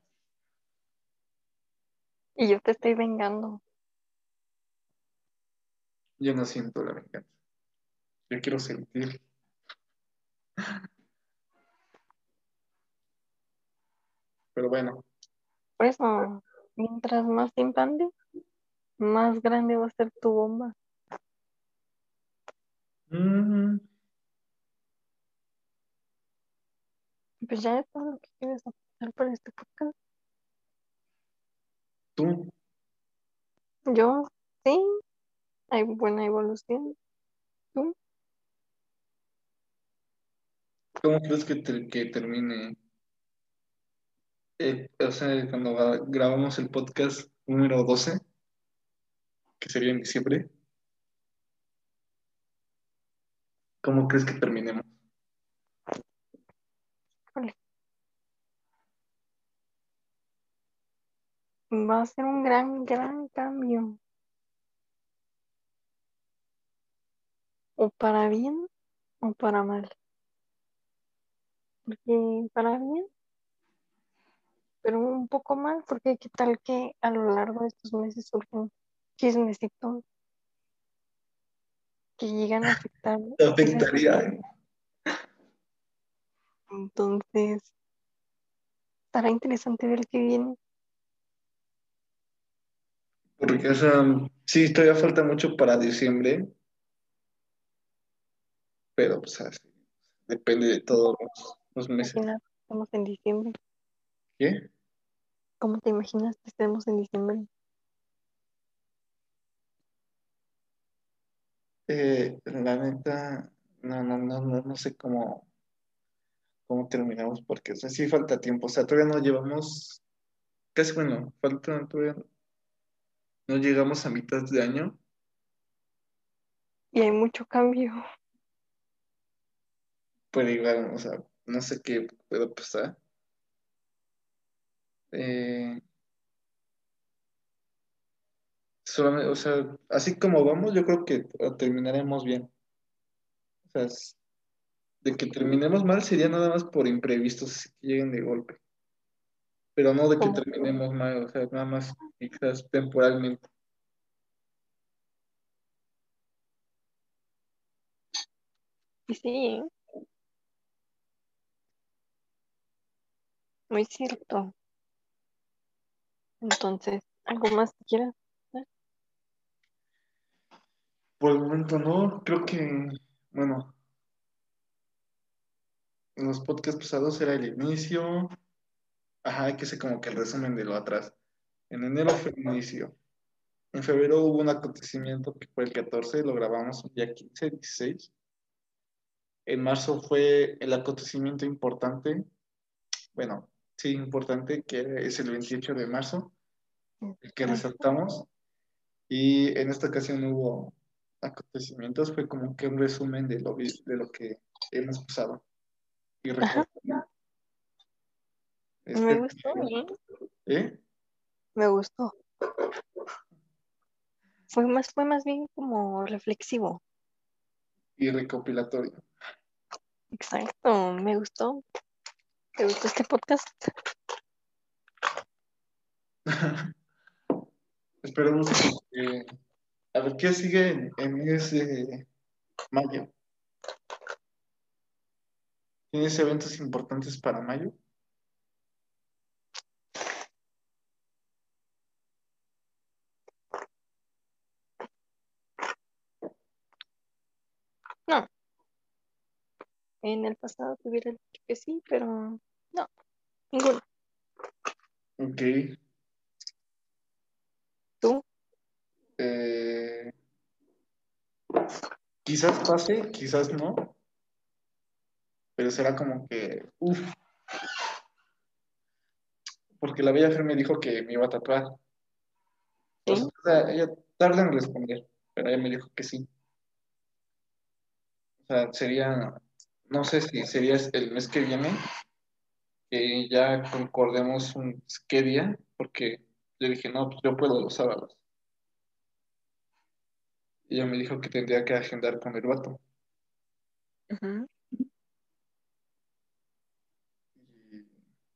Y yo te estoy vengando. yo no siento la venganza, yo quiero sentir. Pero bueno, Por eso, mientras más simp ande, más grande va a ser tu bomba. Mm, Pues ya es todo lo que quieres aportar por este podcast. tú, Yo, sí, hay buena evolución. ¿Tú? ¿cómo crees que, te- que termine? eh, o sea, cuando gra- grabamos el podcast número 12, que sería en diciembre, ¿cómo crees que terminemos? Va a ser un gran, gran cambio. O para bien o para mal. Porque para bien, pero un poco mal, porque qué tal que a lo largo de estos meses surgen chismecitos que llegan a afectar. <laughs> Te afectaría. Entonces, estará interesante ver qué viene. Porque, o sea, sí, todavía falta mucho para diciembre, pero, pues, así, depende de todos los, los meses. Imagina, estamos en diciembre. ¿Qué? ¿Cómo te imaginas que estemos en diciembre? Eh, la neta, no, no, no, no, no sé cómo, cómo terminamos, porque, o sea, sí falta tiempo, o sea, todavía no llevamos, casi, bueno, falta, todavía no llegamos a mitad de año, Y hay mucho cambio. pero igual, o sea, no sé qué puede pasar. Eh, solamente, o sea, así como vamos, yo creo que terminaremos bien. O sea, de que terminemos mal sería nada más por imprevistos así que lleguen de golpe. Pero no de que terminemos mal, o sea, nada más quizás temporalmente. Sí, ¿eh? muy cierto. Entonces, ¿algo más que quieras? Por el momento no, creo que, bueno, en los podcasts pasados era el inicio, ajá, hay que ser como que el resumen de lo atrás. En enero fue el inicio. En febrero hubo un acontecimiento que fue el 14, lo grabamos el día 15, 16. En marzo fue el acontecimiento importante, bueno, sí, importante, que es el 28 de marzo, el que resaltamos. Y en esta ocasión hubo acontecimientos, fue como que un resumen de lo, de lo que hemos pasado. Y. Este, Me gustó, ¿eh? ¿eh? Me gustó. Fue más, fue más bien como reflexivo. Y recopilatorio. Exacto, me gustó. ¿Te gustó este podcast? <laughs> Esperemos que. A ver, ¿qué sigue en, de mayo? ¿Tienes eventos importantes para mayo? En el pasado te hubiera dicho que sí, pero no, ninguno. Ok. ¿Tú? Quizás pase, quizás no. Pero será como que. Uf. Porque la bella Fer me dijo que me iba a tatuar. Sí. O sea, ella tarda en responder, pero ella me dijo que sí. O sea, sería, no sé si sería el mes que viene, que ya concordemos un qué día, porque yo dije, no, pues yo puedo los sábados. Y ella me dijo que tendría que agendar con el vato.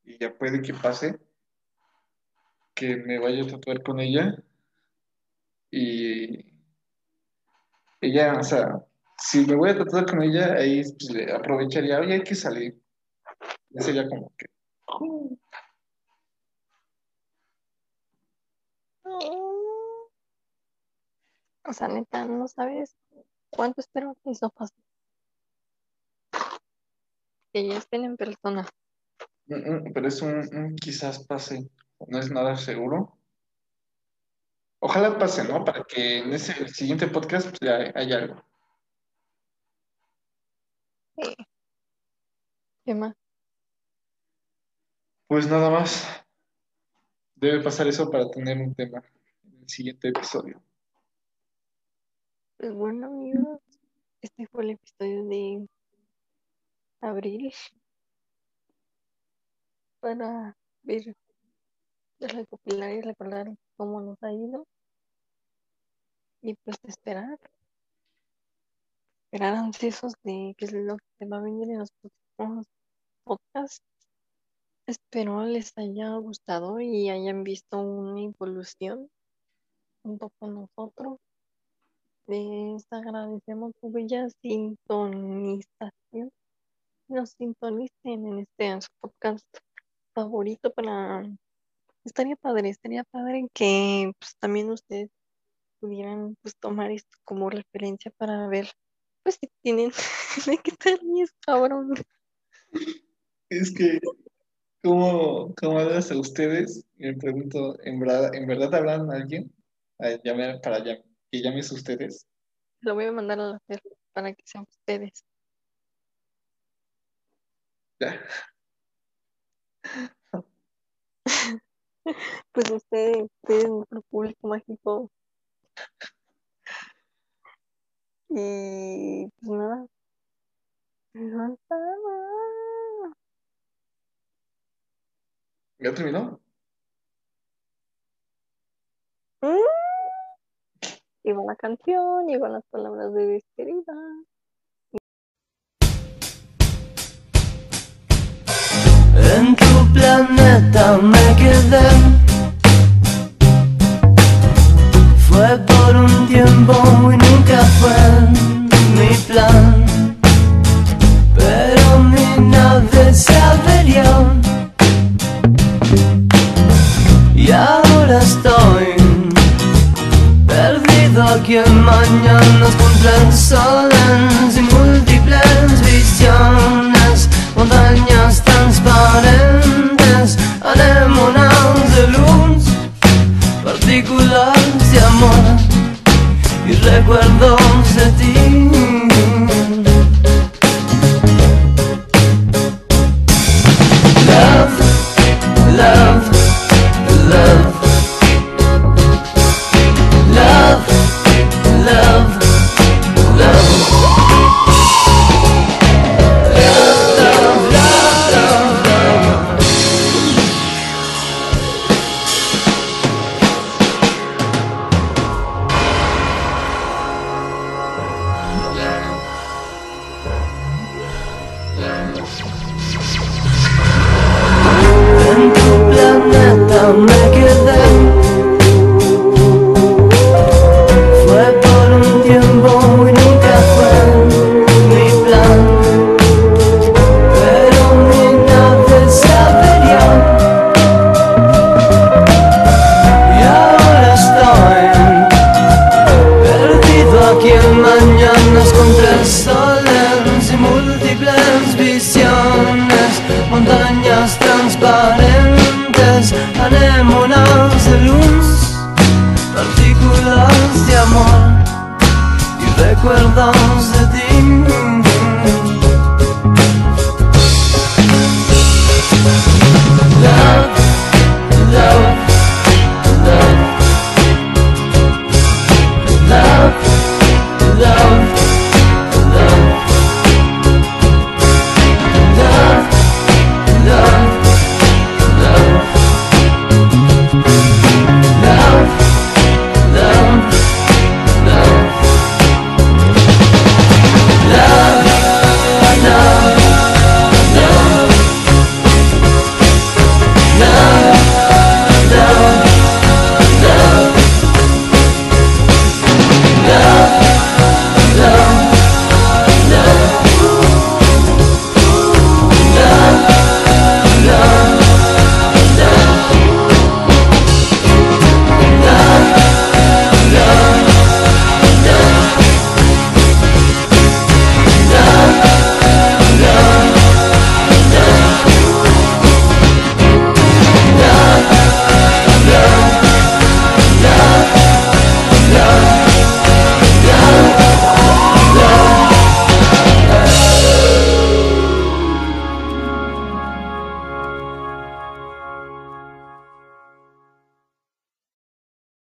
Y ya puede que pase que me vaya a tatuar con ella y ella, o sea, si me voy a tatuar con ella, ahí pues, le aprovecharía, oye, hay que salir. Ya sería como que, O sea, neta, no sabes cuánto espero que eso pase. Que ya estén en persona. "Mm, mm", pero es un, un quizás pase, no es nada seguro. Ojalá pase, ¿no? Para que en ese siguiente podcast pues, ya haya algo. ¿Qué más? Pues nada más. Debe pasar eso para tener un tema en el siguiente episodio. Pues bueno, amigos, este fue el episodio de abril para ver, recopilar y recordar cómo nos ha ido y pues esperar, esperar ansiosos de qué es lo que va a venir en los próximos podcasts. Espero les haya gustado y hayan visto una evolución junto con nosotros. Les agradecemos su bella sintonización. Nos sintonicen en este podcast favorito para... Estaría padre, estaría padre que pues, también ustedes pudieran pues, tomar esto como referencia para ver pues si tienen <laughs> de qué tal es cabrón. Es que, ¿cómo, cómo hablas a ustedes? Me pregunto, ¿en verdad, ¿en verdad hablan a alguien? Llamar- para llam- que llames a ustedes. Lo voy a mandar a hacer para que sean ustedes. Ya. <laughs> Pues ustedes, ustedes, nuestro público mágico. Y pues nada. Nada. ¿Ya terminó? Mm. Y la canción, y las palabras de despedida. En tu planeta me quedé. Fue por un tiempo y nunca fue mi plan. Pero mi nave se averió. Y ahora estoy a quien mañanas cumplen solas y múltiples visiones, montañas transparentes, anémonas de luz, partículas de amor y recuerdos de ti.